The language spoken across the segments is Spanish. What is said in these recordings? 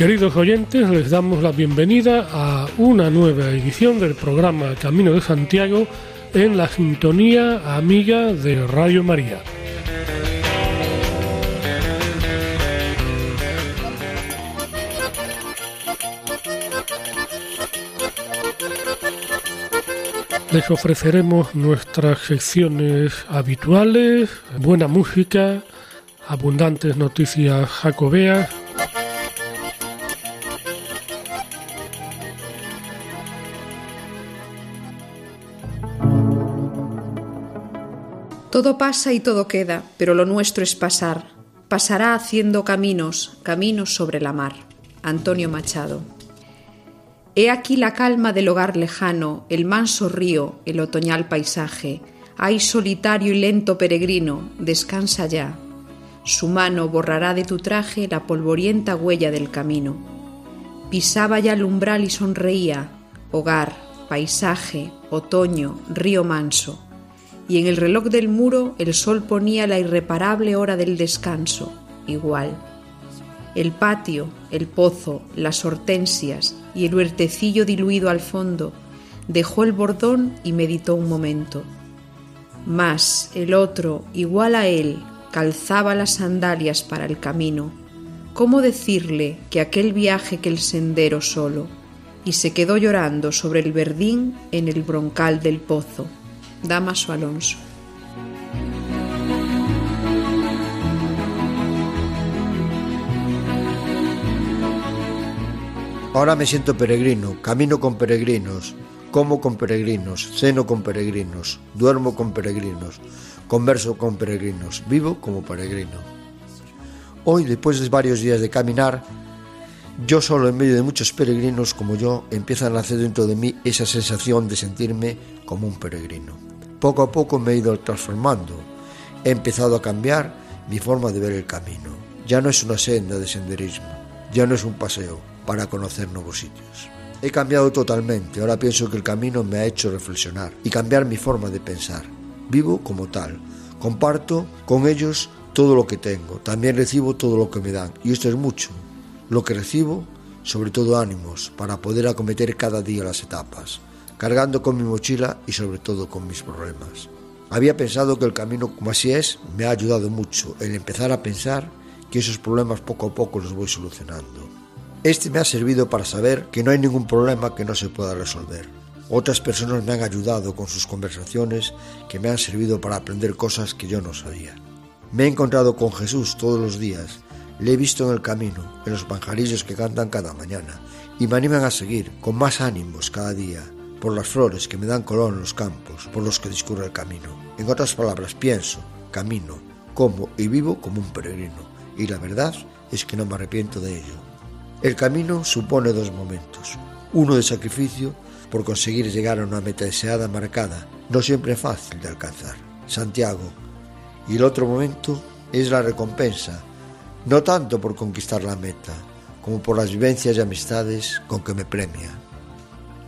Queridos oyentes, les damos la bienvenida a una nueva edición del programa Camino de Santiago en la sintonía amiga de Radio María. Les ofreceremos nuestras secciones habituales, buena música, abundantes noticias jacobeas, Todo pasa y todo queda, pero lo nuestro es pasar. Pasará haciendo caminos, caminos sobre la mar. Antonio Machado. He aquí la calma del hogar lejano, el manso río, el otoñal paisaje. Ay solitario y lento peregrino, descansa ya. Su mano borrará de tu traje la polvorienta huella del camino. Pisaba ya el umbral y sonreía. Hogar, paisaje, otoño, río manso y en el reloj del muro el sol ponía la irreparable hora del descanso, igual. El patio, el pozo, las hortensias y el huertecillo diluido al fondo, dejó el bordón y meditó un momento. Mas el otro, igual a él, calzaba las sandalias para el camino. ¿Cómo decirle que aquel viaje que el sendero solo? Y se quedó llorando sobre el verdín en el broncal del pozo. Damaso Alonso. Ahora me siento peregrino, camino con peregrinos, como con peregrinos, ceno con peregrinos, duermo con peregrinos, converso con peregrinos, vivo como peregrino. Hoy, después de varios días de caminar, yo solo en medio de muchos peregrinos como yo, empieza a nacer dentro de mí esa sensación de sentirme como un peregrino poco a poco me he ido transformando. He empezado a cambiar mi forma de ver el camino. Ya no es una senda de senderismo, ya no es un paseo para conocer nuevos sitios. He cambiado totalmente, ahora pienso que el camino me ha hecho reflexionar y cambiar mi forma de pensar. Vivo como tal, comparto con ellos todo lo que tengo, también recibo todo lo que me dan, y esto es mucho. Lo que recibo, sobre todo ánimos, para poder acometer cada día las etapas cargando con mi mochila y sobre todo con mis problemas. Había pensado que el camino como así es me ha ayudado mucho el empezar a pensar que esos problemas poco a poco los voy solucionando. Este me ha servido para saber que no hay ningún problema que no se pueda resolver. Otras personas me han ayudado con sus conversaciones que me han servido para aprender cosas que yo no sabía. Me he encontrado con Jesús todos los días, le he visto en el camino, en los panjarillos que cantan cada mañana, y me animan a seguir con más ánimos cada día, por las flores que me dan color en los campos por los que discurre el camino. En otras palabras, pienso, camino, como y vivo como un peregrino, y la verdad es que no me arrepiento de ello. El camino supone dos momentos, uno de sacrificio por conseguir llegar a una meta deseada marcada, no siempre fácil de alcanzar, Santiago, y el otro momento es la recompensa, no tanto por conquistar la meta, como por las vivencias y amistades con que me premia.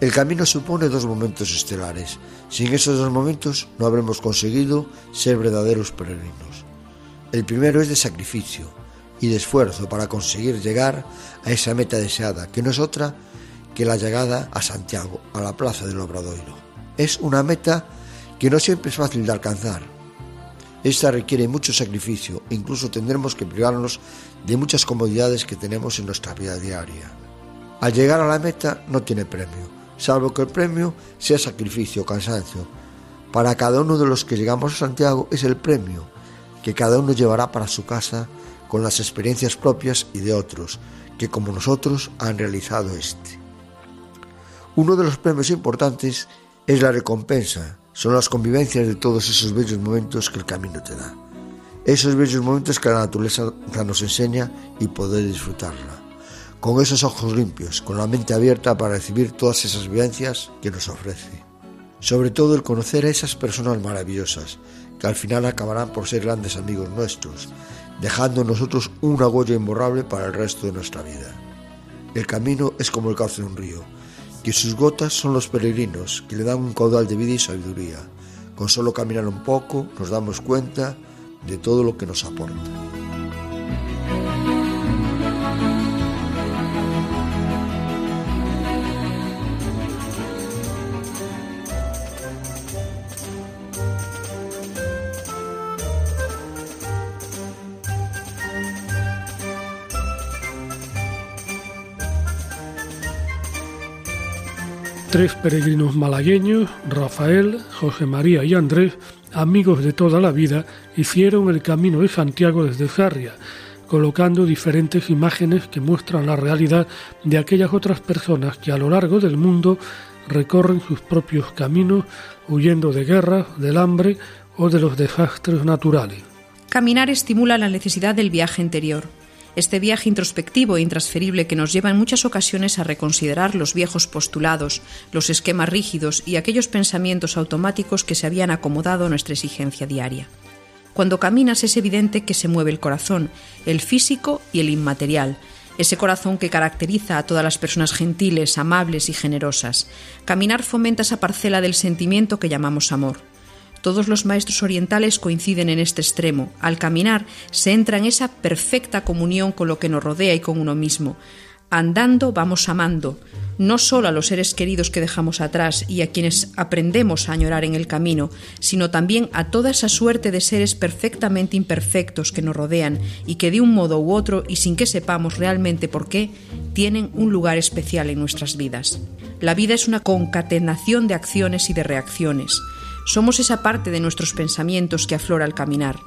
El camino supone dos momentos estelares. Sin esos dos momentos no habremos conseguido ser verdaderos peregrinos. El primero es de sacrificio y de esfuerzo para conseguir llegar a esa meta deseada, que no es otra que la llegada a Santiago, a la plaza del Obradoiro. Es una meta que no siempre es fácil de alcanzar. Esta requiere mucho sacrificio, incluso tendremos que privarnos de muchas comodidades que tenemos en nuestra vida diaria. Al llegar a la meta no tiene premio, salvo que el premio sea sacrificio cansancio. Para cada uno de los que llegamos a Santiago es el premio que cada uno llevará para su casa con las experiencias propias y de otros, que como nosotros han realizado este. Uno de los premios importantes es la recompensa, son las convivencias de todos esos bellos momentos que el camino te da. Esos bellos momentos que la naturaleza nos enseña y poder disfrutarla con esos ojos limpios, con la mente abierta para recibir todas esas vivencias que nos ofrece. Sobre todo el conocer a esas personas maravillosas, que al final acabarán por ser grandes amigos nuestros, dejando en nosotros una huella imborrable para el resto de nuestra vida. El camino es como el cauce de un río, que sus gotas son los peregrinos que le dan un caudal de vida y sabiduría. Con solo caminar un poco nos damos cuenta de todo lo que nos aporta. Tres peregrinos malagueños, Rafael, José María y Andrés, amigos de toda la vida, hicieron el camino de Santiago desde Sarria, colocando diferentes imágenes que muestran la realidad de aquellas otras personas que a lo largo del mundo recorren sus propios caminos huyendo de guerras, del hambre o de los desastres naturales. Caminar estimula la necesidad del viaje interior, este viaje introspectivo e intransferible que nos lleva en muchas ocasiones a reconsiderar los viejos postulados, los esquemas rígidos y aquellos pensamientos automáticos que se habían acomodado a nuestra exigencia diaria. Cuando caminas es evidente que se mueve el corazón, el físico y el inmaterial, ese corazón que caracteriza a todas las personas gentiles, amables y generosas. Caminar fomenta esa parcela del sentimiento que llamamos amor. Todos los maestros orientales coinciden en este extremo. Al caminar se entra en esa perfecta comunión con lo que nos rodea y con uno mismo. Andando vamos amando, no solo a los seres queridos que dejamos atrás y a quienes aprendemos a añorar en el camino, sino también a toda esa suerte de seres perfectamente imperfectos que nos rodean y que de un modo u otro y sin que sepamos realmente por qué, tienen un lugar especial en nuestras vidas. La vida es una concatenación de acciones y de reacciones. Somos esa parte de nuestros pensamientos que aflora al caminar.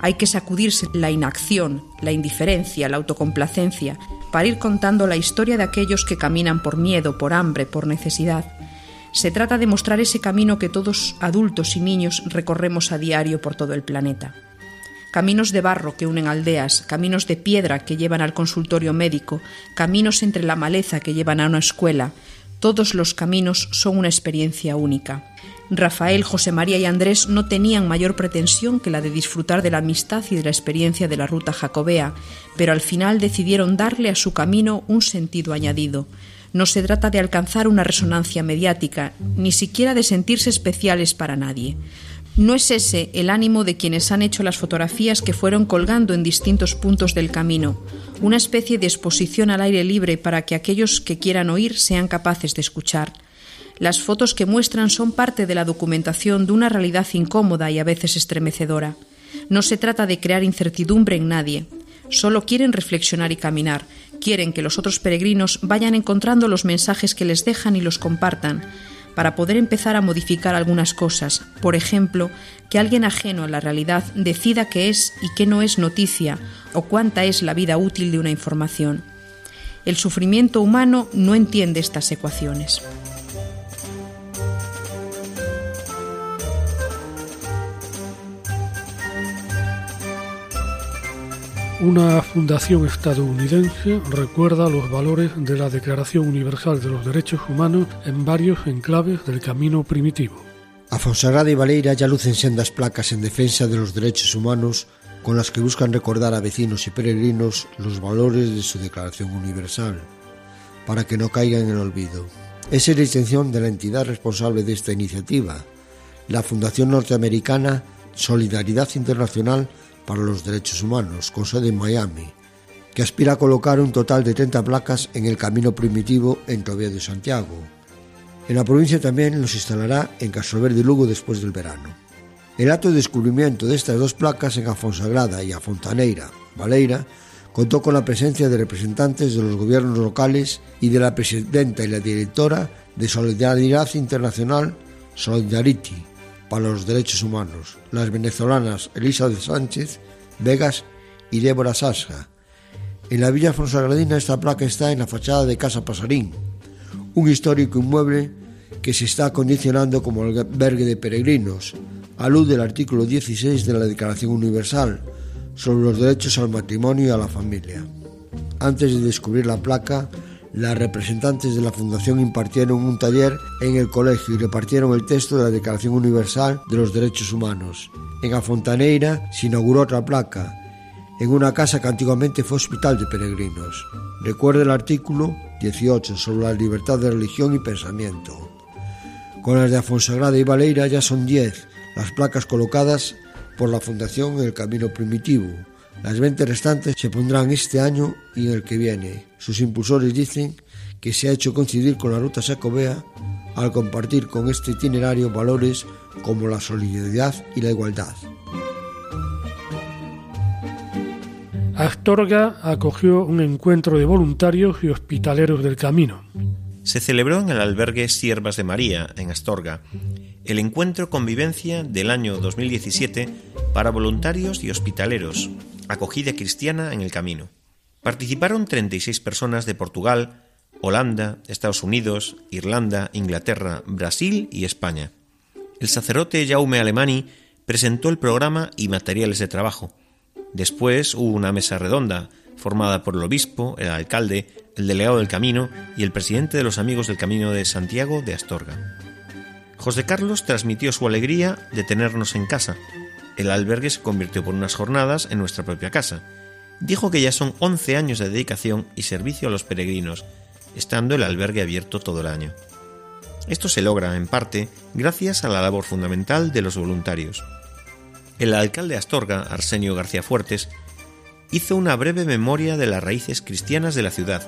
Hay que sacudirse la inacción, la indiferencia, la autocomplacencia, para ir contando la historia de aquellos que caminan por miedo, por hambre, por necesidad. Se trata de mostrar ese camino que todos, adultos y niños, recorremos a diario por todo el planeta. Caminos de barro que unen aldeas, caminos de piedra que llevan al consultorio médico, caminos entre la maleza que llevan a una escuela, todos los caminos son una experiencia única. Rafael, José María y Andrés no tenían mayor pretensión que la de disfrutar de la amistad y de la experiencia de la ruta jacobea, pero al final decidieron darle a su camino un sentido añadido. No se trata de alcanzar una resonancia mediática, ni siquiera de sentirse especiales para nadie. No es ese el ánimo de quienes han hecho las fotografías que fueron colgando en distintos puntos del camino, una especie de exposición al aire libre para que aquellos que quieran oír sean capaces de escuchar. Las fotos que muestran son parte de la documentación de una realidad incómoda y a veces estremecedora. No se trata de crear incertidumbre en nadie. Solo quieren reflexionar y caminar. Quieren que los otros peregrinos vayan encontrando los mensajes que les dejan y los compartan, para poder empezar a modificar algunas cosas. Por ejemplo, que alguien ajeno a la realidad decida qué es y qué no es noticia o cuánta es la vida útil de una información. El sufrimiento humano no entiende estas ecuaciones. Una fundación estadounidense recuerda los valores de la Declaración Universal de los Derechos Humanos en varios enclaves del camino primitivo. A Fonsagrada y Valeira ya lucen sendas placas en defensa de los derechos humanos con las que buscan recordar a vecinos y peregrinos los valores de su Declaración Universal, para que no caigan en el olvido. Esa es la intención de la entidad responsable de esta iniciativa, la Fundación Norteamericana Solidaridad Internacional para los Derechos Humanos, con sede en Miami, que aspira a colocar un total de 30 placas en el camino primitivo en Tobía de Santiago. En la provincia también los instalará en Castroverde de Lugo después del verano. El acto de descubrimiento de estas dos placas en Afonsagrada y a Fontaneira, Valeira, contó con la presencia de representantes de los gobiernos locales y de la presidenta y la directora de Solidaridad Internacional Solidarity, para los Derechos Humanos, las venezolanas Elizabeth Sánchez, Vegas y Débora Sasja. En la Villa Fonsagradina esta placa está en la fachada de Casa Pasarín, un histórico inmueble que se está acondicionando como albergue de peregrinos, a luz del artículo 16 de la Declaración Universal sobre los derechos al matrimonio y a la familia. Antes de descubrir la placa, las representantes de la Fundación impartieron un taller en el colegio y repartieron el texto de la Declaración Universal de los Derechos Humanos. En Afontaneira se inauguró otra placa, en una casa que antiguamente fue hospital de peregrinos. Recuerda el artículo 18 sobre la libertad de religión y pensamiento. Con las de Afonsagrada y Valeira ya son 10 las placas colocadas por la Fundación en el Camino Primitivo. Las 20 restantes se pondrán este año y en el que viene. Sus impulsores dicen que se ha hecho coincidir con la ruta Sacobea al compartir con este itinerario valores como la solidaridad y la igualdad. Astorga acogió un encuentro de voluntarios y hospitaleros del camino. Se celebró en el albergue Siervas de María, en Astorga, el encuentro convivencia del año 2017 para voluntarios y hospitaleros, acogida cristiana en el camino. Participaron 36 personas de Portugal, Holanda, Estados Unidos, Irlanda, Inglaterra, Brasil y España. El sacerdote Jaume Alemani presentó el programa y materiales de trabajo. Después hubo una mesa redonda formada por el obispo, el alcalde, el delegado del camino y el presidente de los amigos del Camino de Santiago de Astorga. José Carlos transmitió su alegría de tenernos en casa. El albergue se convirtió por unas jornadas en nuestra propia casa. Dijo que ya son 11 años de dedicación y servicio a los peregrinos, estando el albergue abierto todo el año. Esto se logra, en parte, gracias a la labor fundamental de los voluntarios. El alcalde de Astorga, Arsenio García Fuertes, hizo una breve memoria de las raíces cristianas de la ciudad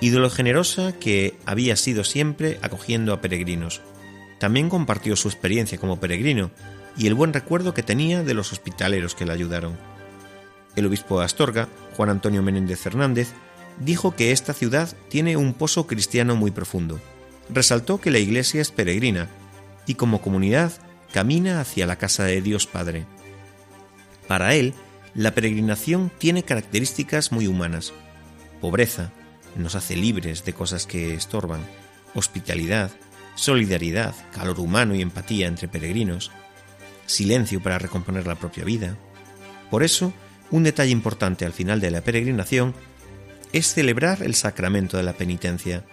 y de generosa que había sido siempre acogiendo a peregrinos. También compartió su experiencia como peregrino y el buen recuerdo que tenía de los hospitaleros que le ayudaron. El obispo de Astorga, Juan Antonio Menéndez Fernández, dijo que esta ciudad tiene un pozo cristiano muy profundo. Resaltó que la iglesia es peregrina y como comunidad camina hacia la casa de Dios Padre. Para él, la peregrinación tiene características muy humanas. Pobreza, nos hace libres de cosas que estorban. Hospitalidad, solidaridad, calor humano y empatía entre peregrinos, silencio para recomponer la propia vida. Por eso, un detalle importante al final de la peregrinación es celebrar el sacramento de la penitencia.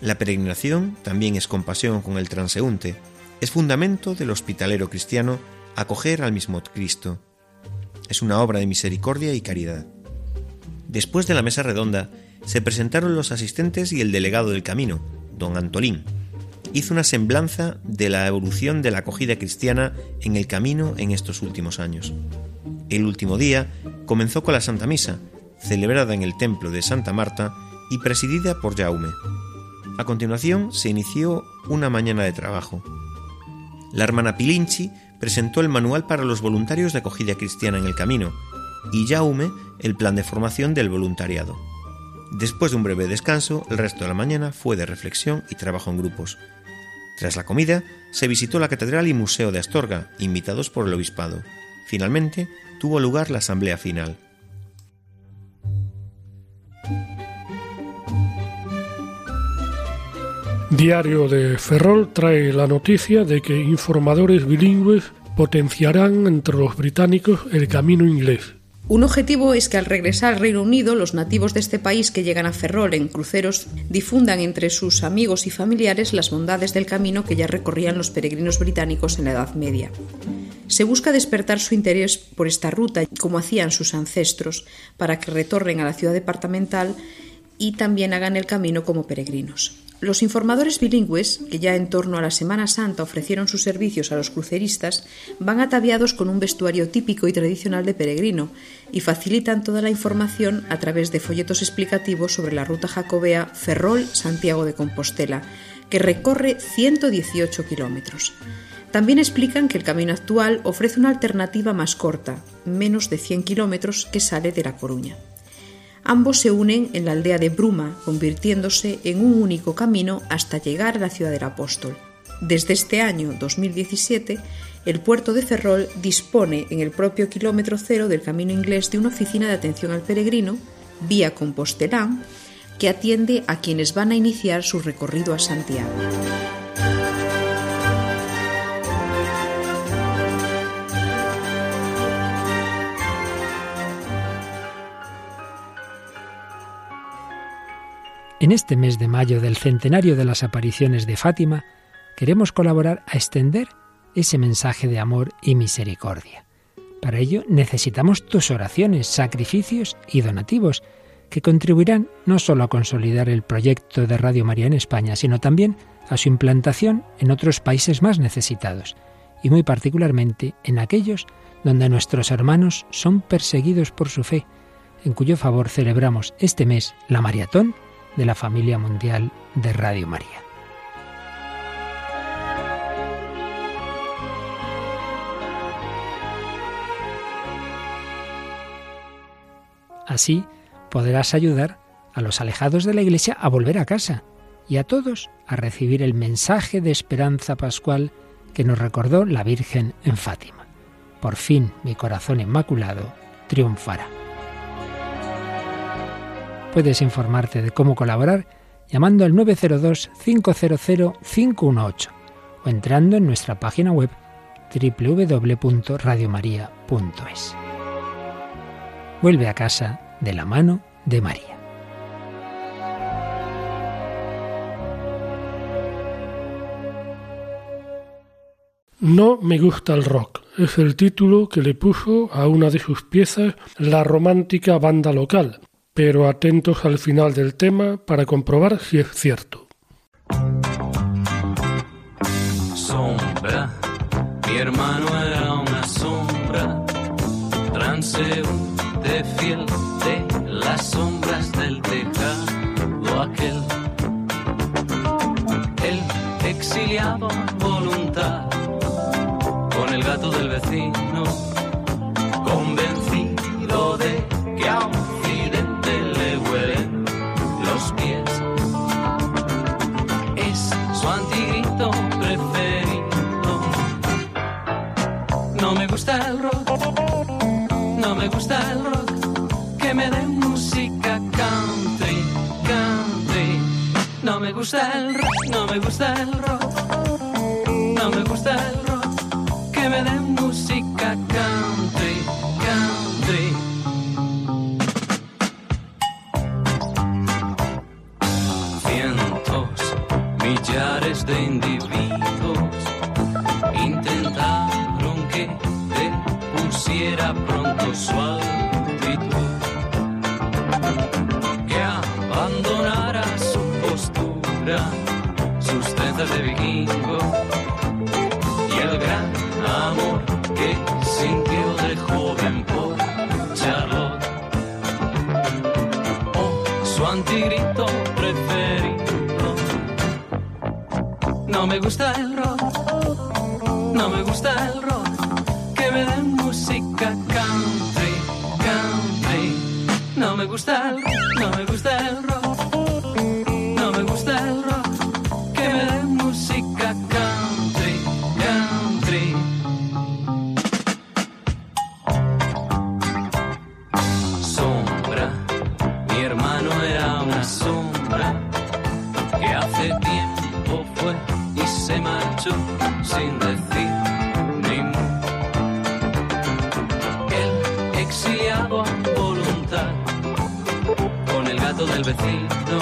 La peregrinación también es compasión con el transeúnte, es fundamento del hospitalero cristiano acoger al mismo Cristo. Es una obra de misericordia y caridad. Después de la mesa redonda, se presentaron los asistentes y el delegado del camino, don Antolín, hizo una semblanza de la evolución de la acogida cristiana en el camino en estos últimos años. El último día comenzó con la Santa Misa, celebrada en el templo de Santa Marta y presidida por Jaume. A continuación se inició una mañana de trabajo. La hermana Pilinchi presentó el manual para los voluntarios de acogida cristiana en el camino y Jaume el plan de formación del voluntariado. Después de un breve descanso, el resto de la mañana fue de reflexión y trabajo en grupos. Tras la comida, se visitó la catedral y museo de Astorga, invitados por el obispado. Finalmente, tuvo lugar la asamblea final. Diario de Ferrol trae la noticia de que informadores bilingües potenciarán entre los británicos el camino inglés. Un objetivo es que al regresar al Reino Unido, los nativos de este país que llegan a Ferrol en cruceros difundan entre sus amigos y familiares las bondades del camino que ya recorrían los peregrinos británicos en la Edad Media. Se busca despertar su interés por esta ruta, como hacían sus ancestros, para que retornen a la ciudad departamental y también hagan el camino como peregrinos. Los informadores bilingües, que ya en torno a la Semana Santa ofrecieron sus servicios a los cruceristas, van ataviados con un vestuario típico y tradicional de peregrino y facilitan toda la información a través de folletos explicativos sobre la ruta jacobea Ferrol-Santiago de Compostela, que recorre 118 kilómetros. También explican que el camino actual ofrece una alternativa más corta, menos de 100 kilómetros, que sale de La Coruña. Ambos se unen en la aldea de Bruma, convirtiéndose en un único camino hasta llegar a la ciudad del apóstol. Desde este año 2017, el puerto de Ferrol dispone en el propio kilómetro cero del camino inglés de una oficina de atención al peregrino, vía Compostelán, que atiende a quienes van a iniciar su recorrido a Santiago. En este mes de mayo del centenario de las apariciones de Fátima, queremos colaborar a extender ese mensaje de amor y misericordia. Para ello necesitamos tus oraciones, sacrificios y donativos, que contribuirán no solo a consolidar el proyecto de Radio María en España, sino también a su implantación en otros países más necesitados, y muy particularmente en aquellos donde nuestros hermanos son perseguidos por su fe, en cuyo favor celebramos este mes la maratón de la familia mundial de Radio María. Así podrás ayudar a los alejados de la Iglesia a volver a casa y a todos a recibir el mensaje de esperanza pascual que nos recordó la Virgen en Fátima. Por fin mi corazón inmaculado triunfará. Puedes informarte de cómo colaborar llamando al 902-500-518 o entrando en nuestra página web www.radiomaria.es. Vuelve a casa de la mano de María. No me gusta el rock es el título que le puso a una de sus piezas la romántica banda local, pero atentos al final del tema para comprobar si es cierto. Sombra, mi hermano era una sombra, transeúnte fiel de las sombras del tejado aquel. El exiliado voluntad con el gato del vecino, se marchó sin decir ni mu. El exiliado a voluntad, con el gato del vecino,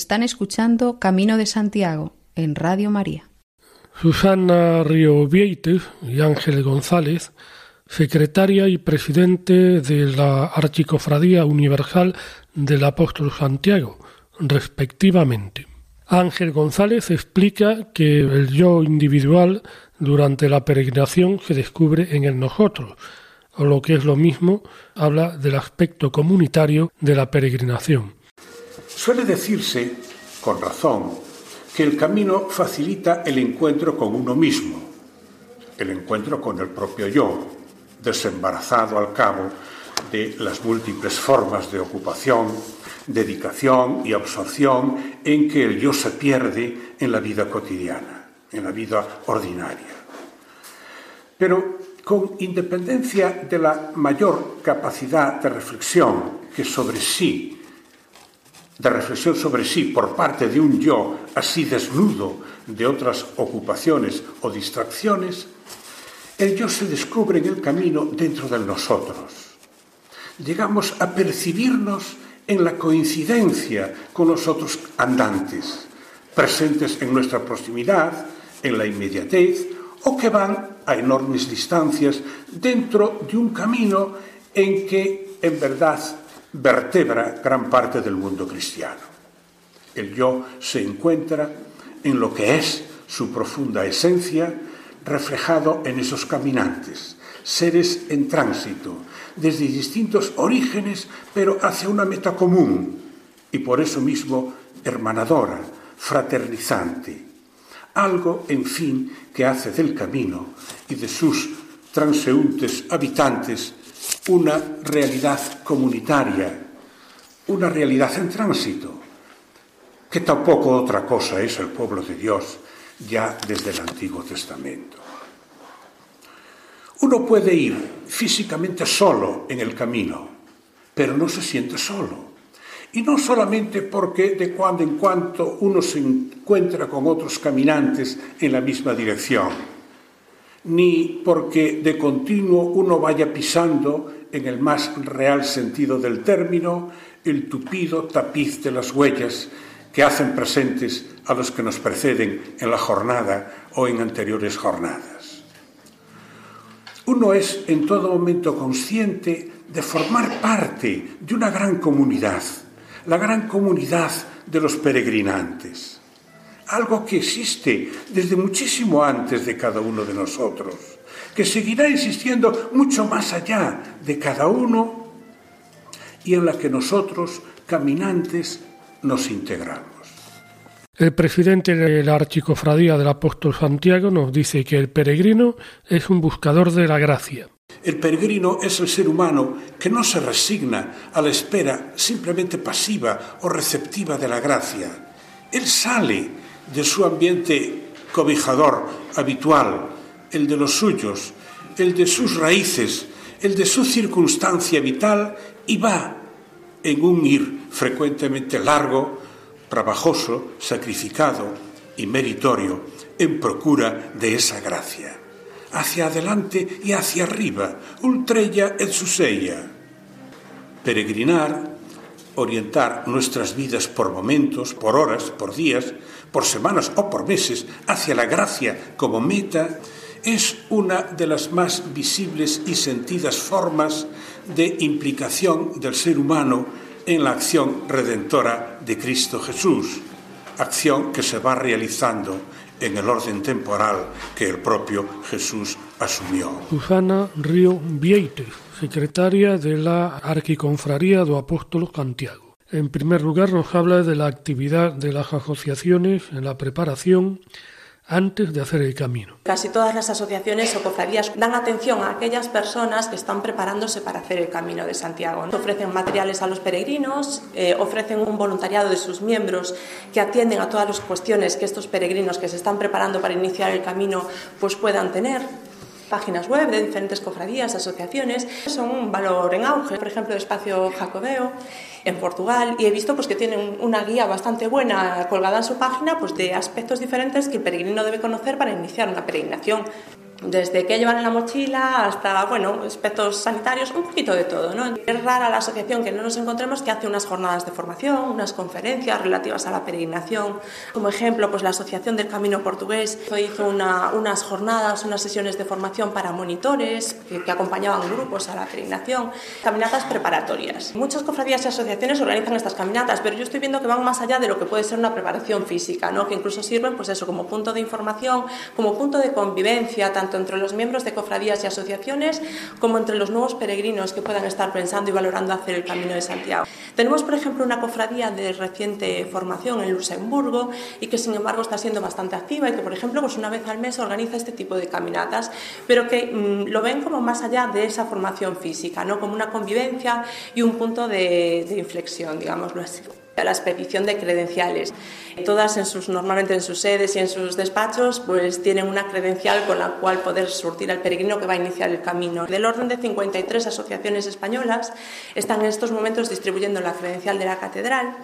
Están escuchando Camino de Santiago, en Radio María. Susana Río Vieites y Ángel González, secretaria y presidente de la Archicofradía Universal del Apóstol Santiago, respectivamente. Ángel González explica que el yo individual durante la peregrinación se descubre en el nosotros, o lo que es lo mismo, habla del aspecto comunitario de la peregrinación. Suele decirse, con razón, que el camino facilita el encuentro con uno mismo, el encuentro con el propio yo, desembarazado al cabo de las múltiples formas de ocupación, dedicación y absorción en que el yo se pierde en la vida cotidiana, en la vida ordinaria. Pero con independencia de la mayor capacidad de reflexión que sobre sí de reflexión sobre sí por parte de un yo así desnudo de otras ocupaciones o distracciones, el yo se descubre en el camino dentro de nosotros. Llegamos a percibirnos en la coincidencia con los otros andantes, presentes en nuestra proximidad, en la inmediatez, o que van a enormes distancias dentro de un camino en que en verdad vertebra gran parte del mundo cristiano. El yo se encuentra en lo que es su profunda esencia, reflejado en esos caminantes, seres en tránsito, desde distintos orígenes, pero hacia una meta común, y por eso mismo hermanadora, fraternizante. Algo, en fin, que hace del camino y de sus transeúntes habitantes una realidad comunitaria, una realidad en tránsito, que tampoco otra cosa es el pueblo de Dios ya desde el Antiguo Testamento. Uno puede ir físicamente solo en el camino, pero no se siente solo. Y no solamente porque de cuando en cuando uno se encuentra con otros caminantes en la misma dirección, ni porque de continuo uno vaya pisando, en el más real sentido del término, el tupido tapiz de las huellas que hacen presentes a los que nos preceden en la jornada o en anteriores jornadas. Uno es en todo momento consciente de formar parte de una gran comunidad, la gran comunidad de los peregrinantes algo que existe desde muchísimo antes de cada uno de nosotros, que seguirá existiendo mucho más allá de cada uno y en la que nosotros, caminantes, nos integramos. El presidente de la Archicofradía del Apóstol Santiago nos dice que el peregrino es un buscador de la gracia. El peregrino es el ser humano que no se resigna a la espera simplemente pasiva o receptiva de la gracia. Él sale de su ambiente cobijador habitual, el de los suyos, el de sus raíces, el de su circunstancia vital y va en un ir frecuentemente largo, trabajoso, sacrificado y meritorio en procura de esa gracia. Hacia adelante y hacia arriba, ultrella et sella. Peregrinar, orientar nuestras vidas por momentos, por horas, por días, por semanas o por meses hacia la gracia como meta, es una de las más visibles y sentidas formas de implicación del ser humano en la acción redentora de Cristo Jesús, acción que se va realizando en el orden temporal que el propio Jesús asumió. Susana Río secretaria de la Arquiconfraría do Apóstolo Santiago. En primer lugar, nos habla de la actividad de las asociaciones en la preparación antes de hacer el camino. Casi todas las asociaciones o cofradías dan atención a aquellas personas que están preparándose para hacer el camino de Santiago. Ofrecen materiales a los peregrinos, eh, ofrecen un voluntariado de sus miembros que atienden a todas las cuestiones que estos peregrinos que se están preparando para iniciar el camino pues puedan tener páginas web de diferentes cofradías, asociaciones, son un valor en auge. Por ejemplo, el Espacio Jacobeo en Portugal y he visto pues que tienen una guía bastante buena colgada en su página pues de aspectos diferentes que el peregrino debe conocer para iniciar una peregrinación. Desde qué llevar en la mochila hasta, bueno, aspectos sanitarios, un poquito de todo, ¿no? Es rara la asociación que no nos encontremos que hace unas jornadas de formación, unas conferencias relativas a la peregrinación. Como ejemplo, pues la Asociación del Camino Portugués hizo unas jornadas, unas sesiones de formación para monitores que, que, acompañaban grupos a la peregrinación, caminatas preparatorias. Muchas cofradías y asociaciones organizan estas caminatas, pero yo estoy viendo que van más allá de lo que puede ser una preparación física, ¿no? Que incluso sirven, pues eso, como punto de información, como punto de convivencia, tanto entre los miembros de cofradías y asociaciones como entre los nuevos peregrinos que puedan estar pensando y valorando hacer el Camino de Santiago. Tenemos, por ejemplo, una cofradía de reciente formación en Luxemburgo y que, sin embargo, está siendo bastante activa y que, por ejemplo, pues una vez al mes organiza este tipo de caminatas, pero que mm, lo ven como más allá de esa formación física, ¿no? como una convivencia y un punto de inflexión, digámoslo así la expedición de credenciales. Todas normalmente en sus sedes y en sus despachos pues tienen una credencial con la cual poder surtir al peregrino que va a iniciar el camino. Del orden de 53 asociaciones españolas están en estos momentos distribuyendo la credencial de la catedral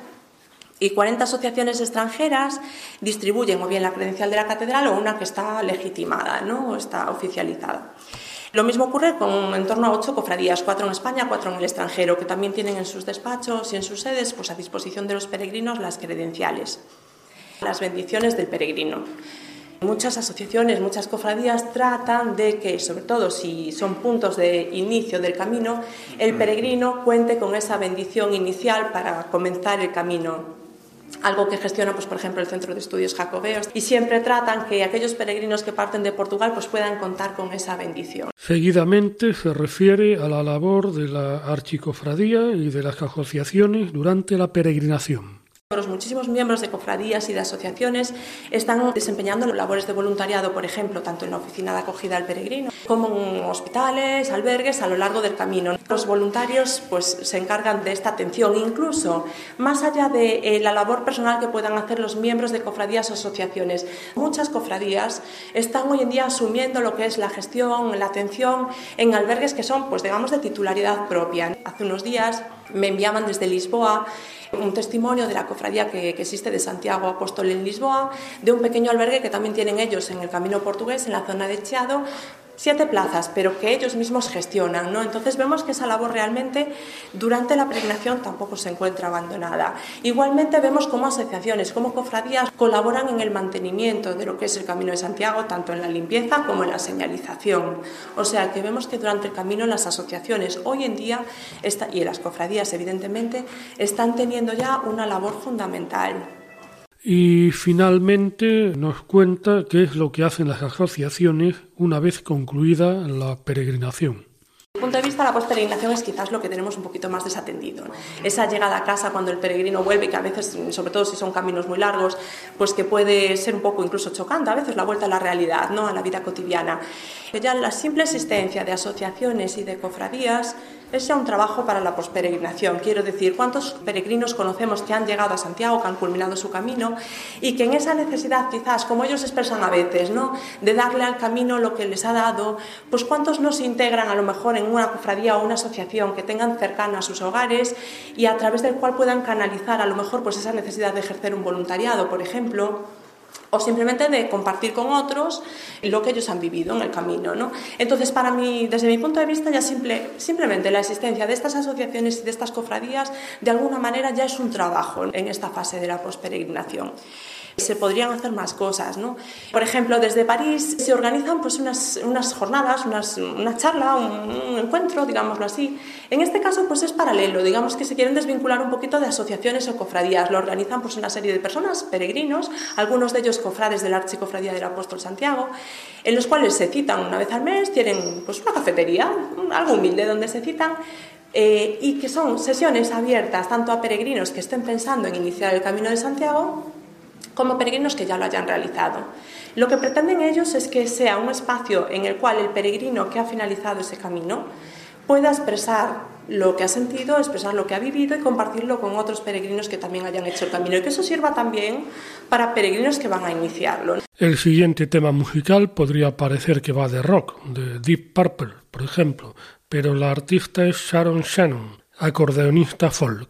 y 40 asociaciones extranjeras distribuyen o bien la credencial de la catedral o una que está legitimada, ¿no? o está oficializada. Lo mismo ocurre con en torno a ocho cofradías, cuatro en España, cuatro en el extranjero, que también tienen en sus despachos y en sus sedes pues, a disposición de los peregrinos las credenciales, las bendiciones del peregrino. Muchas asociaciones, muchas cofradías tratan de que, sobre todo si son puntos de inicio del camino, el peregrino cuente con esa bendición inicial para comenzar el camino algo que gestiona, pues, por ejemplo, el Centro de Estudios Jacobeos, y siempre tratan que aquellos peregrinos que parten de Portugal pues, puedan contar con esa bendición. Seguidamente se refiere a la labor de la archicofradía y de las asociaciones durante la peregrinación. Los muchísimos miembros de cofradías y de asociaciones están desempeñando labores de voluntariado, por ejemplo, tanto en la oficina de acogida al peregrino como en hospitales, albergues a lo largo del camino. Los voluntarios pues, se encargan de esta atención, incluso más allá de eh, la labor personal que puedan hacer los miembros de cofradías o asociaciones. Muchas cofradías están hoy en día asumiendo lo que es la gestión, la atención en albergues que son, pues digamos, de titularidad propia. Hace unos días me enviaban desde Lisboa un testimonio de la cofradía que, existe de Santiago Apóstol en Lisboa, de un pequeño albergue que también tienen ellos en el camino portugués, en la zona de Chiado, siete plazas, pero que ellos mismos gestionan, ¿no? Entonces vemos que esa labor realmente durante la peregrinación tampoco se encuentra abandonada. Igualmente vemos cómo asociaciones, como cofradías colaboran en el mantenimiento de lo que es el Camino de Santiago, tanto en la limpieza como en la señalización. O sea que vemos que durante el camino las asociaciones hoy en día y las cofradías evidentemente están teniendo ya una labor fundamental. Y finalmente nos cuenta qué es lo que hacen las asociaciones una vez concluida la peregrinación. Punto de vista la post-peregrinación es quizás lo que tenemos un poquito más desatendido. Esa llegada a casa cuando el peregrino vuelve, que a veces, sobre todo si son caminos muy largos, pues que puede ser un poco incluso chocante, a veces la vuelta a la realidad, ¿no? a la vida cotidiana. Ya la simple existencia de asociaciones y de cofradías es ya un trabajo para la posperegrinación. Quiero decir, ¿cuántos peregrinos conocemos que han llegado a Santiago, que han culminado su camino y que en esa necesidad, quizás, como ellos expresan a veces, ¿no? de darle al camino lo que les ha dado, pues cuántos no se integran a lo mejor en una cofradía o una asociación que tengan cercana a sus hogares y a través del cual puedan canalizar a lo mejor pues esa necesidad de ejercer un voluntariado, por ejemplo? O simplemente de compartir con otros lo que ellos han vivido en el camino. ¿no? Entonces, para mí, desde mi punto de vista, ya simple, simplemente la existencia de estas asociaciones y de estas cofradías, de alguna manera, ya es un trabajo en esta fase de la posperegrinación se podrían hacer más cosas. ¿no? Por ejemplo, desde París se organizan pues, unas, unas jornadas, unas, una charla, un, encuentro, digámoslo así. En este caso pues, es paralelo, digamos que se quieren desvincular un poquito de asociaciones o cofradías. Lo organizan pues, una serie de personas, peregrinos, algunos de ellos cofrades de la Archicofradía del Apóstol Santiago, en los cuales se citan una vez al mes, tienen pues, una cafetería, algo humilde donde se citan eh, y que son sesiones abiertas tanto a peregrinos que estén pensando en iniciar el Camino de Santiago como peregrinos que ya lo hayan realizado. Lo que pretenden ellos es que sea un espacio en el cual el peregrino que ha finalizado ese camino pueda expresar lo que ha sentido, expresar lo que ha vivido y compartirlo con otros peregrinos que también hayan hecho el camino y que eso sirva también para peregrinos que van a iniciarlo. El siguiente tema musical podría parecer que va de rock, de Deep Purple, por ejemplo, pero la artista es Sharon Shannon, acordeonista folk.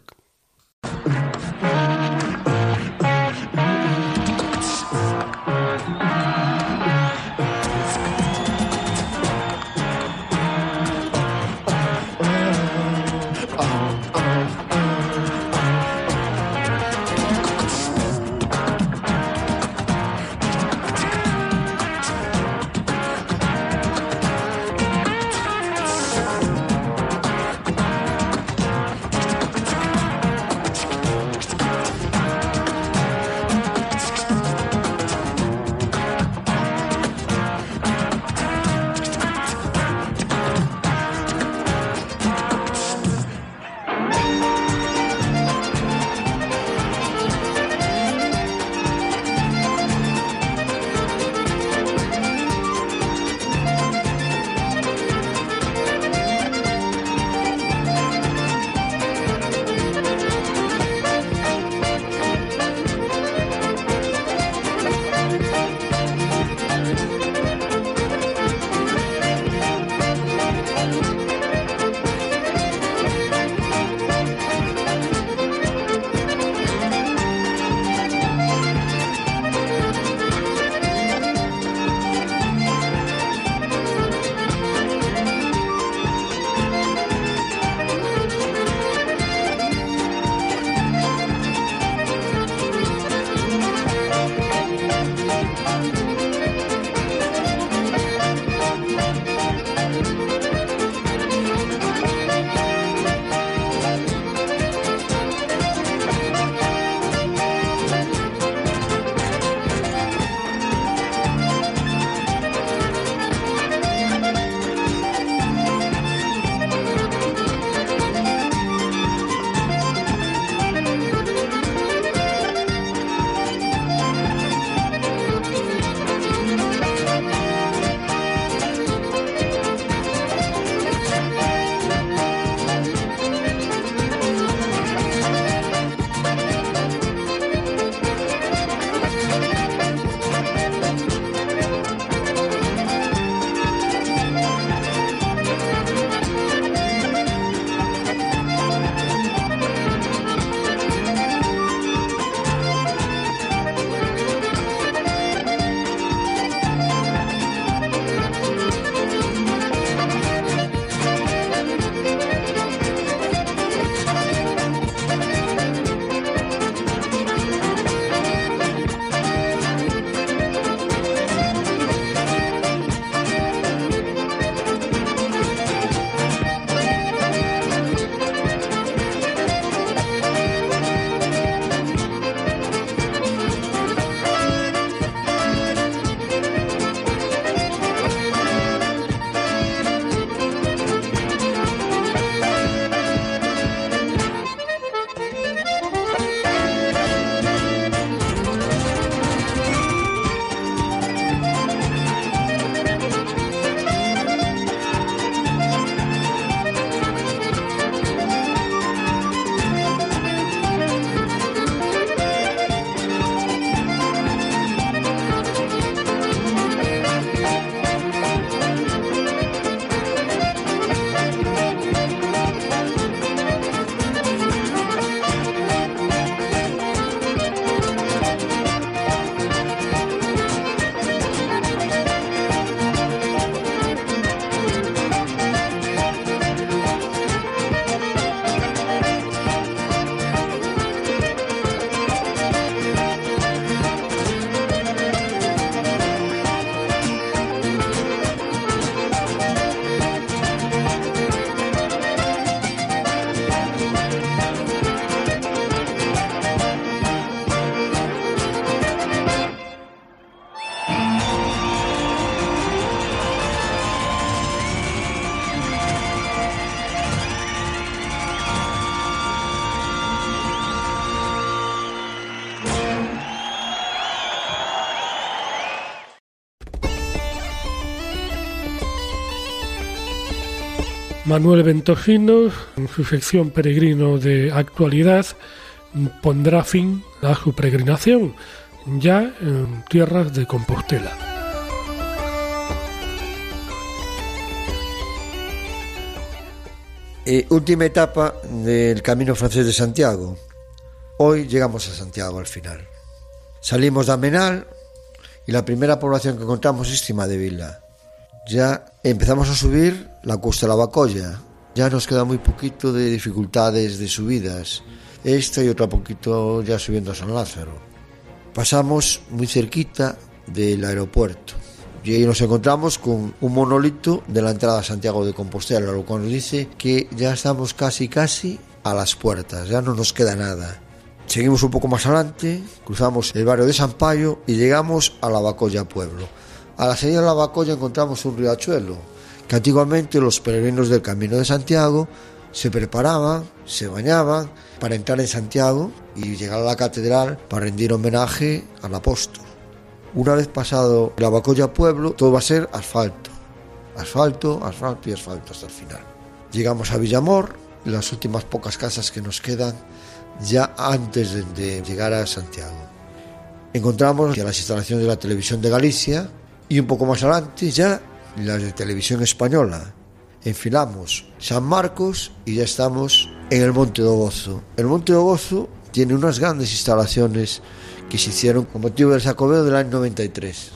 Manuel Ventojino, en su sección Peregrino de Actualidad, pondrá fin a su peregrinación ya en tierras de Compostela. Eh, última etapa del Camino Francés de Santiago. Hoy llegamos a Santiago al final. Salimos de Amenal y la primera población que encontramos es Cima de Vila. Ya empezamos a subir la costa de la Bacolla. Ya nos queda muy poquito de dificultades de subidas. Esta y otra poquito ya subiendo a San Lázaro. Pasamos muy cerquita del aeropuerto y ahí nos encontramos con un monolito de la entrada a Santiago de Compostela, lo cual nos dice que ya estamos casi casi a las puertas, ya no nos queda nada. Seguimos un poco más adelante, cruzamos el barrio de San Payo y llegamos a la Bacolla Pueblo. A la salida de la Bacolla encontramos un riachuelo, que antiguamente los peregrinos del Camino de Santiago se preparaban, se bañaban para entrar en Santiago y llegar a la catedral para rendir homenaje al apóstol. Una vez pasado la Bacolla Pueblo, todo va a ser asfalto. Asfalto, asfalto y asfalto hasta el final. Llegamos a Villamor, las últimas pocas casas que nos quedan ya antes de, llegar a Santiago. Encontramos ya las instalaciones de la televisión de Galicia y un poco más adelante ya las de televisión española. Enfilamos San Marcos y ya estamos en el Monte do Gozo. El Monte do Gozo tiene unas grandes instalaciones que se hicieron con motivo del sacobeo del año 93.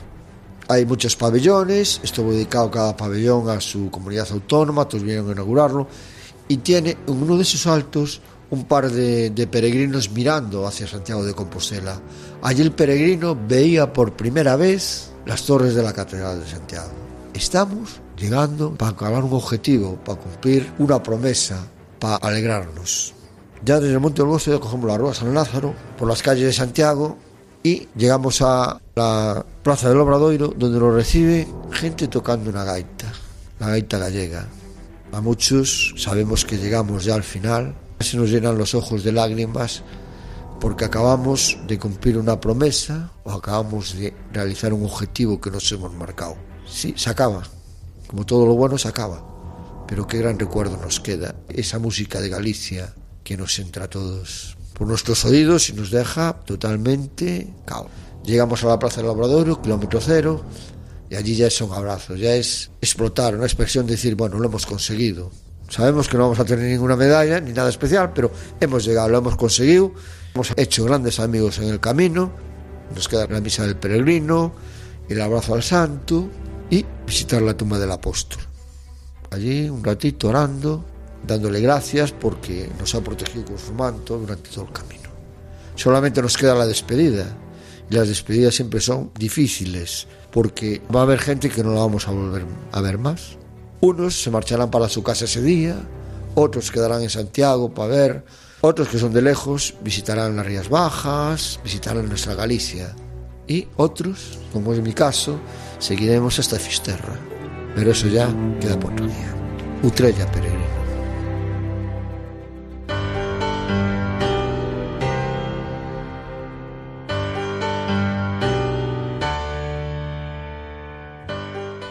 Hay muchos pabellones, estuvo dedicado cada pabellón a su comunidad autónoma, todos vinieron a inaugurarlo, y tiene en uno de sus altos un par de, de, peregrinos mirando hacia Santiago de Compostela. Allí el peregrino veía por primera vez las torres de la Catedral de Santiago. Estamos llegando para acabar un objetivo, para cumplir una promesa, para alegrarnos. Ya desde el Monte Olgoso ya cogemos la Rúa San Lázaro, por las calles de Santiago y llegamos a la Plaza del Obradoiro, donde nos recibe gente tocando una gaita, la gaita gallega. A muchos sabemos que llegamos ya al final, se nos llenan los ojos de lágrimas porque acabamos de cumplir una promesa o acabamos de realizar un objetivo que nos hemos marcado. Sí, se acaba, como todo lo bueno se acaba, pero qué gran recuerdo nos queda, esa música de Galicia, que nos entra a todos por nuestros oídos y nos deja totalmente cao. Llegamos a la Plaza del Obrador, kilómetro cero, y allí ya son abrazos, ya es explotar, una expresión de decir, bueno, lo hemos conseguido. Sabemos que no vamos a tener ninguna medalla ni nada especial, pero hemos llegado, lo hemos conseguido, hemos hecho grandes amigos en el camino, nos queda la misa del peregrino, el abrazo al santo y visitar la tumba del apóstol. Allí un ratito orando, dándole gracias porque nos ha protegido con su manto durante todo el camino. Solamente nos queda la despedida y las despedidas siempre son difíciles porque va a haber gente que no la vamos a volver a ver más. Unos se marcharán para su casa ese día, otros quedarán en Santiago para ver, otros que son de lejos visitarán las Rías Bajas, visitarán nuestra Galicia y otros, como es mi caso, seguiremos hasta Fisterra. Pero eso ya queda por otro día. Utrella Peregrino.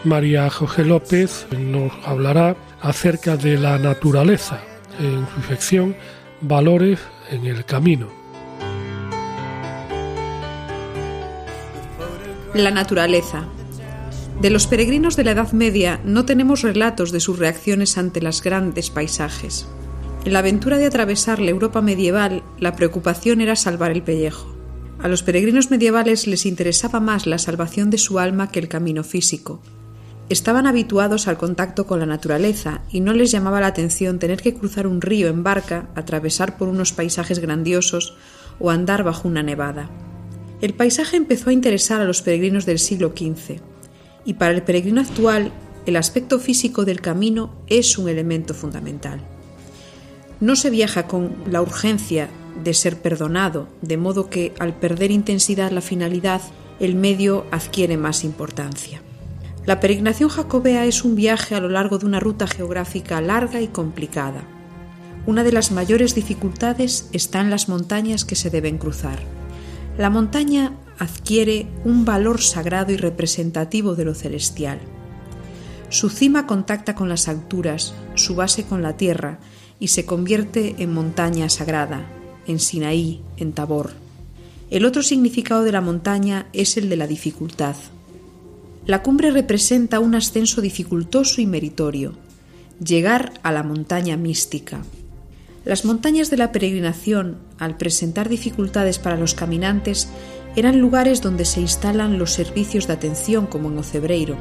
María José López nos hablará acerca de la naturaleza en su sección Valores en el Camino. La naturaleza. De los peregrinos de la Edad Media no tenemos relatos de sus reacciones ante los grandes paisajes. En la aventura de atravesar la Europa medieval, la preocupación era salvar el pellejo. A los peregrinos medievales les interesaba más la salvación de su alma que el camino físico, Estaban habituados al contacto con la naturaleza y no les llamaba la atención tener que cruzar un río en barca, atravesar por unos paisajes grandiosos o andar bajo una nevada. El paisaje empezó a interesar a los peregrinos del siglo XV y para el peregrino actual el aspecto físico del camino es un elemento fundamental. No se viaja con la urgencia de ser perdonado, de modo que al perder intensidad la finalidad, el medio adquiere más importancia. La peregrinación jacobea es un viaje a lo largo de una ruta geográfica larga y complicada. Una de las mayores dificultades está en las montañas que se deben cruzar. La montaña adquiere un valor sagrado y representativo de lo celestial. Su cima contacta con las alturas, su base con la tierra, y se convierte en montaña sagrada, en Sinaí, en Tabor. El otro significado de la montaña es el de la dificultad. La cumbre representa un ascenso dificultoso y meritorio, llegar a la montaña mística. Las montañas de la peregrinación, al presentar dificultades para los caminantes, eran lugares donde se instalan los servicios de atención como en Ocebreiro.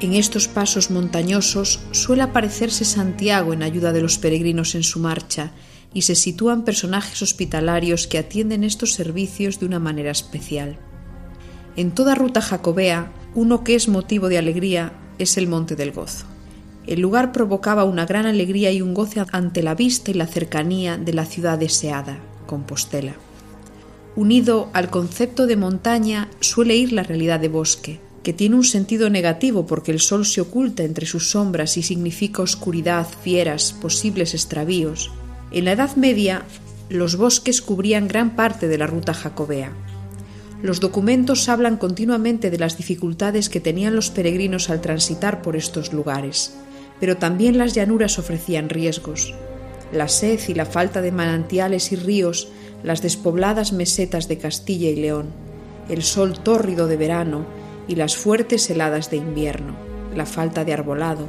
En estos pasos montañosos suele aparecerse Santiago en ayuda de los peregrinos en su marcha y se sitúan personajes hospitalarios que atienden estos servicios de una manera especial. En toda ruta jacobea, uno que es motivo de alegría es el Monte del Gozo. El lugar provocaba una gran alegría y un goce ante la vista y la cercanía de la ciudad deseada, Compostela. Unido al concepto de montaña suele ir la realidad de bosque, que tiene un sentido negativo porque el sol se oculta entre sus sombras y significa oscuridad, fieras, posibles extravíos. En la Edad Media, los bosques cubrían gran parte de la ruta jacobea. Los documentos hablan continuamente de las dificultades que tenían los peregrinos al transitar por estos lugares pero también las llanuras ofrecían riesgos. La sed y la falta de manantiales y ríos, las despobladas mesetas de Castilla y León, el sol tórrido de verano y las fuertes heladas de invierno, la falta de arbolado,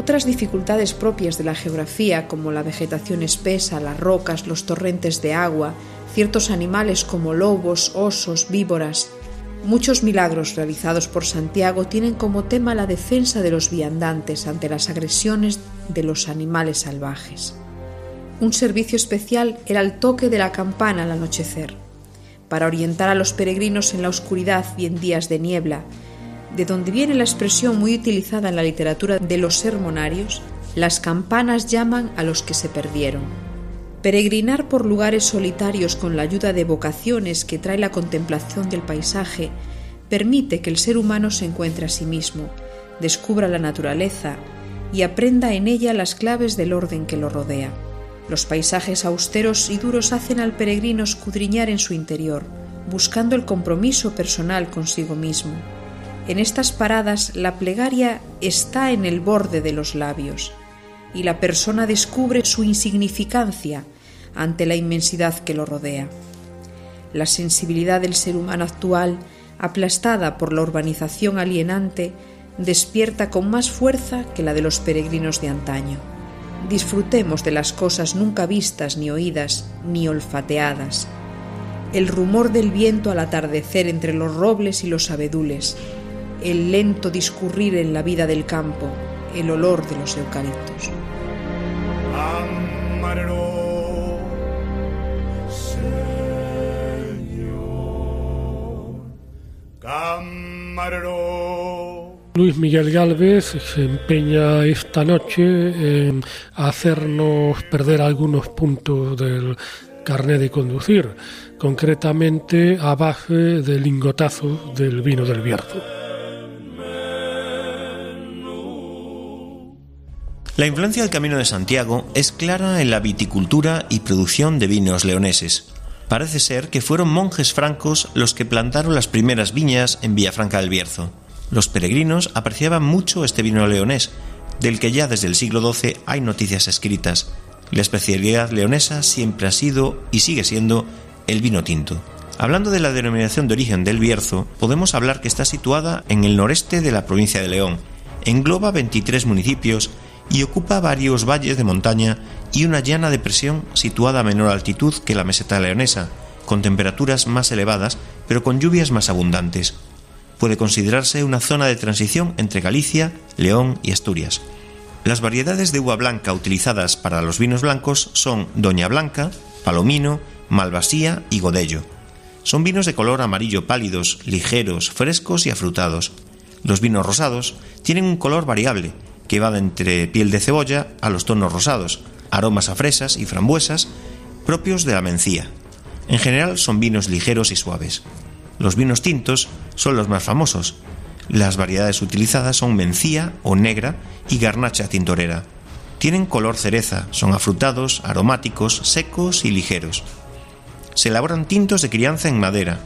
otras dificultades propias de la geografía como la vegetación espesa, las rocas, los torrentes de agua, ciertos animales como lobos, osos, víboras, Muchos milagros realizados por Santiago tienen como tema la defensa de los viandantes ante las agresiones de los animales salvajes. Un servicio especial era el toque de la campana al anochecer, para orientar a los peregrinos en la oscuridad y en días de niebla, de donde viene la expresión muy utilizada en la literatura de los sermonarios, las campanas llaman a los que se perdieron. Peregrinar por lugares solitarios con la ayuda de vocaciones que trae la contemplación del paisaje permite que el ser humano se encuentre a sí mismo, descubra la naturaleza y aprenda en ella las claves del orden que lo rodea. Los paisajes austeros y duros hacen al peregrino escudriñar en su interior, buscando el compromiso personal consigo mismo. En estas paradas la plegaria está en el borde de los labios y la persona descubre su insignificancia ante la inmensidad que lo rodea. La sensibilidad del ser humano actual, aplastada por la urbanización alienante, despierta con más fuerza que la de los peregrinos de antaño. Disfrutemos de las cosas nunca vistas ni oídas ni olfateadas. El rumor del viento al atardecer entre los robles y los abedules, el lento discurrir en la vida del campo, el olor de los eucaliptos. Luis Miguel Galvez se empeña esta noche en hacernos perder algunos puntos del carnet de conducir, concretamente a base del lingotazo del vino del Bierzo. La influencia del Camino de Santiago es clara en la viticultura y producción de vinos leoneses. Parece ser que fueron monjes francos los que plantaron las primeras viñas en Villafranca del Bierzo. Los peregrinos apreciaban mucho este vino leonés, del que ya desde el siglo XII hay noticias escritas. La especialidad leonesa siempre ha sido y sigue siendo el vino tinto. Hablando de la denominación de origen del Bierzo, podemos hablar que está situada en el noreste de la provincia de León. Engloba 23 municipios y ocupa varios valles de montaña y una llana de presión situada a menor altitud que la meseta leonesa, con temperaturas más elevadas pero con lluvias más abundantes. Puede considerarse una zona de transición entre Galicia, León y Asturias. Las variedades de uva blanca utilizadas para los vinos blancos son Doña Blanca, Palomino, Malvasía y Godello. Son vinos de color amarillo pálidos, ligeros, frescos y afrutados. Los vinos rosados tienen un color variable, que va de entre piel de cebolla a los tonos rosados, aromas a fresas y frambuesas propios de la mencía. En general son vinos ligeros y suaves. Los vinos tintos son los más famosos. Las variedades utilizadas son mencía o negra y garnacha tintorera. Tienen color cereza, son afrutados, aromáticos, secos y ligeros. Se elaboran tintos de crianza en madera.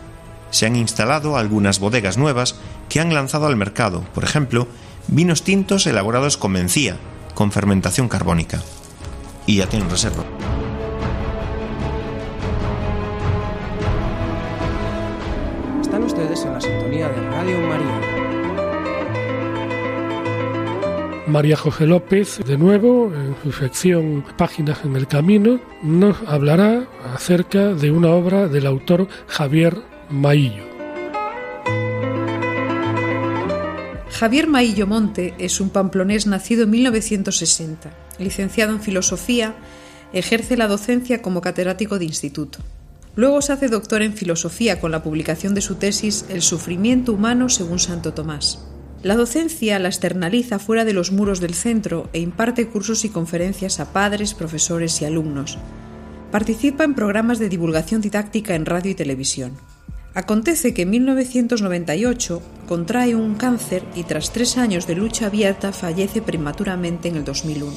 Se han instalado algunas bodegas nuevas que han lanzado al mercado, por ejemplo, vinos tintos elaborados con mencía, con fermentación carbónica. Y ya tienen reserva. Están ustedes en la sintonía de Radio María. María José López, de nuevo, en su sección Páginas en el Camino, nos hablará acerca de una obra del autor Javier Maillo. Javier Maillo Monte es un pamplonés nacido en 1960. Licenciado en Filosofía, ejerce la docencia como catedrático de instituto. Luego se hace doctor en Filosofía con la publicación de su tesis El sufrimiento humano según Santo Tomás. La docencia la externaliza fuera de los muros del centro e imparte cursos y conferencias a padres, profesores y alumnos. Participa en programas de divulgación didáctica en radio y televisión. Acontece que en 1998 contrae un cáncer y tras tres años de lucha abierta fallece prematuramente en el 2001.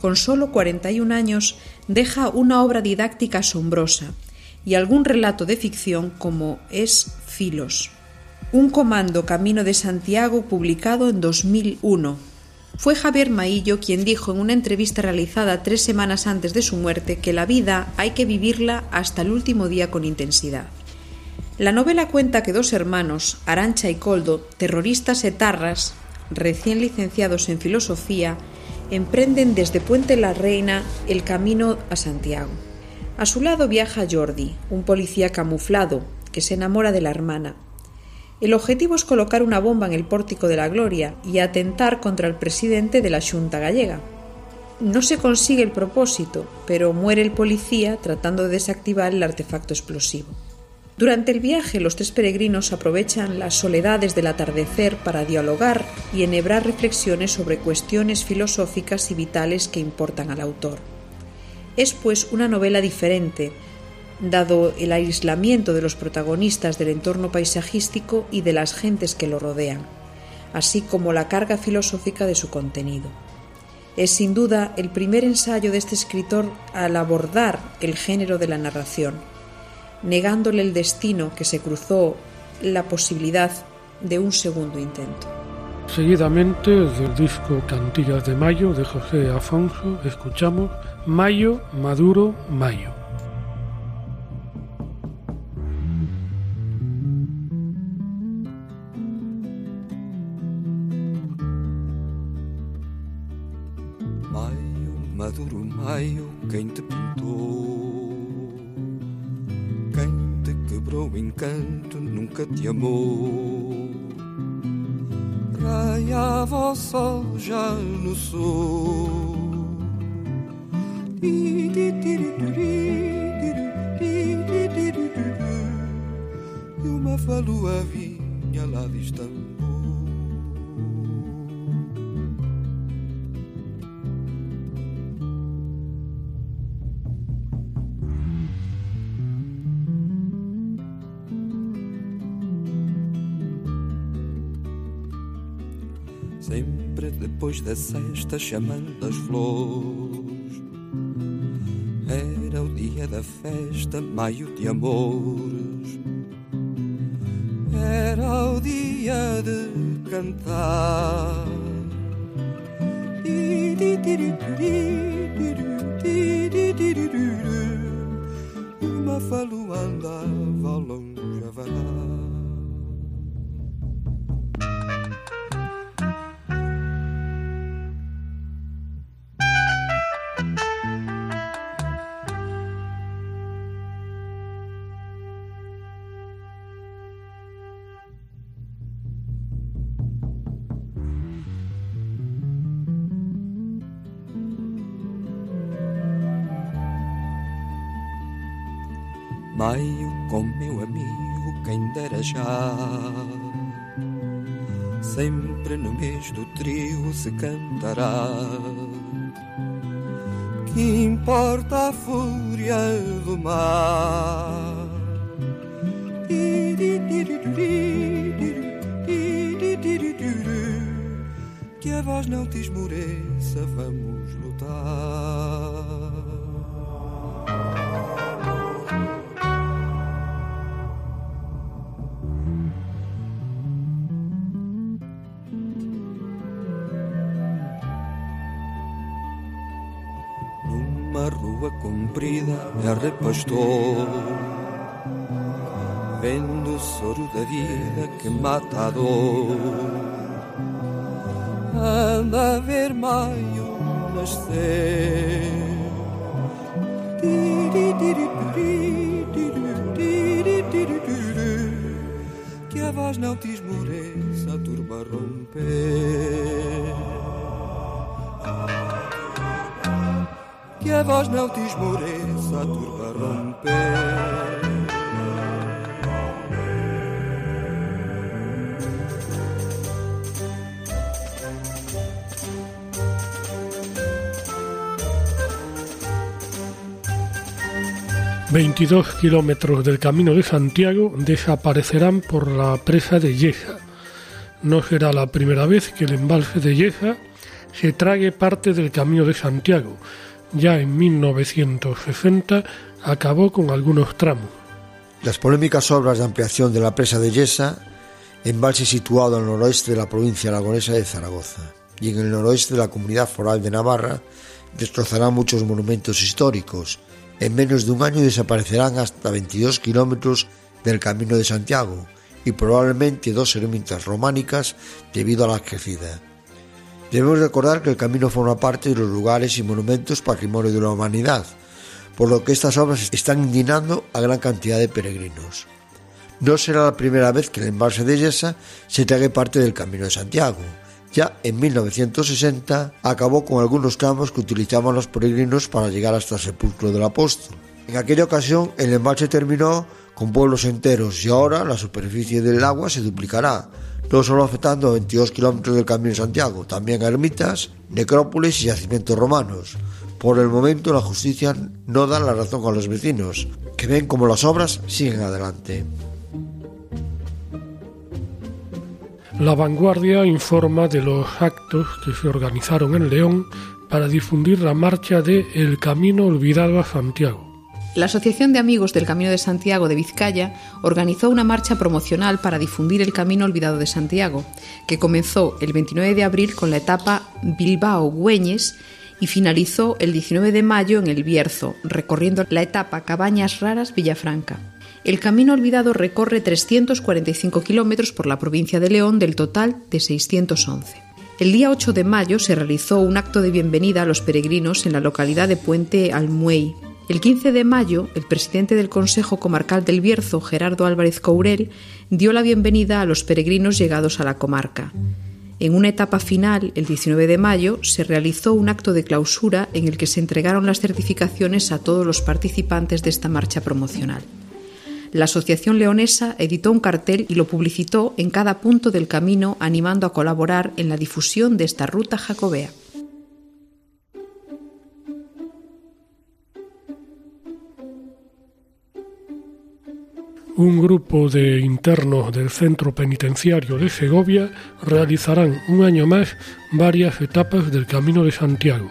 Con solo 41 años deja una obra didáctica asombrosa y algún relato de ficción como es Filos, un comando Camino de Santiago publicado en 2001. Fue Javier Maillo quien dijo en una entrevista realizada tres semanas antes de su muerte que la vida hay que vivirla hasta el último día con intensidad. La novela cuenta que dos hermanos, Arancha y Coldo, terroristas etarras, recién licenciados en filosofía, emprenden desde Puente la Reina el camino a Santiago. A su lado viaja Jordi, un policía camuflado, que se enamora de la hermana. El objetivo es colocar una bomba en el pórtico de la Gloria y atentar contra el presidente de la Junta gallega. No se consigue el propósito, pero muere el policía tratando de desactivar el artefacto explosivo. Durante el viaje los tres peregrinos aprovechan las soledades del atardecer para dialogar y enhebrar reflexiones sobre cuestiones filosóficas y vitales que importan al autor. Es pues una novela diferente, dado el aislamiento de los protagonistas del entorno paisajístico y de las gentes que lo rodean, así como la carga filosófica de su contenido. Es sin duda el primer ensayo de este escritor al abordar el género de la narración negándole el destino que se cruzó la posibilidad de un segundo intento. Seguidamente, del disco Cantigas de Mayo de José Afonso, escuchamos Mayo, Maduro, Mayo. Mayo, Maduro, Mayo, quem te encanto nunca te amou. Raiava o sol já no sul. E uma falua vinha lá de Sempre depois da sexta chamando as flores Era o dia da festa, maio de amores Era o dia de cantar E uma falua andava ao longe a vagar Maio com meu amigo, quem dera já. Sempre no mês do trio se cantará. Que importa a fúria do mar? Que a voz não te esmoreça, vamos lutar. Comprida e arrepastou Vendo o soro da vida que mata a dor Anda a ver maio nascer Que a voz não te esmoreça, a turba romper que. 22 kilómetros del Camino de Santiago desaparecerán por la presa de Yeja. No será la primera vez que el embalse de Yeja se trague parte del Camino de Santiago. Ya en 1960 acabó con algunos tramos. Las polémicas obras de ampliación de la presa de Yesa, embalse situado al noroeste de la provincia aragonesa de Zaragoza y en el noroeste de la comunidad foral de Navarra, destrozarán muchos monumentos históricos, en menos de un año desaparecerán hasta 22 kilómetros del Camino de Santiago y probablemente dos ermitas románicas debido a la crecida. Debemos recordar que el camino forma parte de los lugares y monumentos patrimonio de la humanidad, por lo que estas obras están indignando a gran cantidad de peregrinos. No será la primera vez que el embalse de Yesa se trague parte del Camino de Santiago. Ya en 1960 acabó con algunos tramos que utilizaban los peregrinos para llegar hasta el sepulcro del apóstol. En aquella ocasión el embalse terminó con pueblos enteros y ahora la superficie del agua se duplicará, no solo afectando a 22 kilómetros del Camino de Santiago, también a ermitas, necrópolis y yacimientos romanos. Por el momento la justicia no da la razón a los vecinos, que ven como las obras siguen adelante. La vanguardia informa de los actos que se organizaron en León para difundir la marcha de El Camino Olvidado a Santiago. La Asociación de Amigos del Camino de Santiago de Vizcaya organizó una marcha promocional para difundir el Camino Olvidado de Santiago, que comenzó el 29 de abril con la etapa Bilbao-Güeñes y finalizó el 19 de mayo en El Bierzo, recorriendo la etapa Cabañas Raras Villafranca. El Camino Olvidado recorre 345 kilómetros por la provincia de León del total de 611. El día 8 de mayo se realizó un acto de bienvenida a los peregrinos en la localidad de Puente Almuey. El 15 de mayo, el presidente del Consejo Comarcal del Bierzo, Gerardo Álvarez Courel, dio la bienvenida a los peregrinos llegados a la comarca. En una etapa final, el 19 de mayo, se realizó un acto de clausura en el que se entregaron las certificaciones a todos los participantes de esta marcha promocional. La Asociación Leonesa editó un cartel y lo publicitó en cada punto del camino animando a colaborar en la difusión de esta ruta jacobea. Un grupo de internos del centro penitenciario de Segovia realizarán un año más varias etapas del Camino de Santiago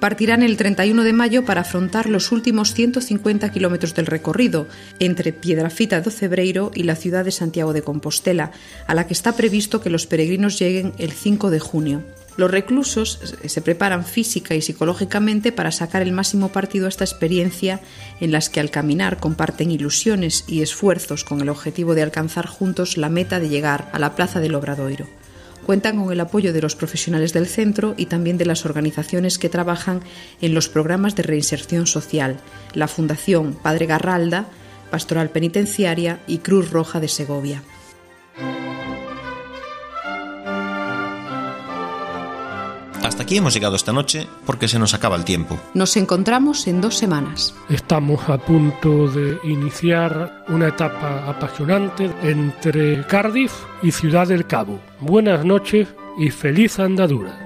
partirán el 31 de mayo para afrontar los últimos 150 kilómetros del recorrido entre Piedrafita do Cebreiro y la ciudad de Santiago de Compostela, a la que está previsto que los peregrinos lleguen el 5 de junio. Los reclusos se preparan física y psicológicamente para sacar el máximo partido a esta experiencia en las que al caminar comparten ilusiones y esfuerzos con el objetivo de alcanzar juntos la meta de llegar a la Plaza del Obradoiro cuentan con el apoyo de los profesionales del centro y también de las organizaciones que trabajan en los programas de reinserción social, la Fundación Padre Garralda, Pastoral Penitenciaria y Cruz Roja de Segovia. Aquí hemos llegado esta noche porque se nos acaba el tiempo. Nos encontramos en dos semanas. Estamos a punto de iniciar una etapa apasionante entre Cardiff y Ciudad del Cabo. Buenas noches y feliz andadura.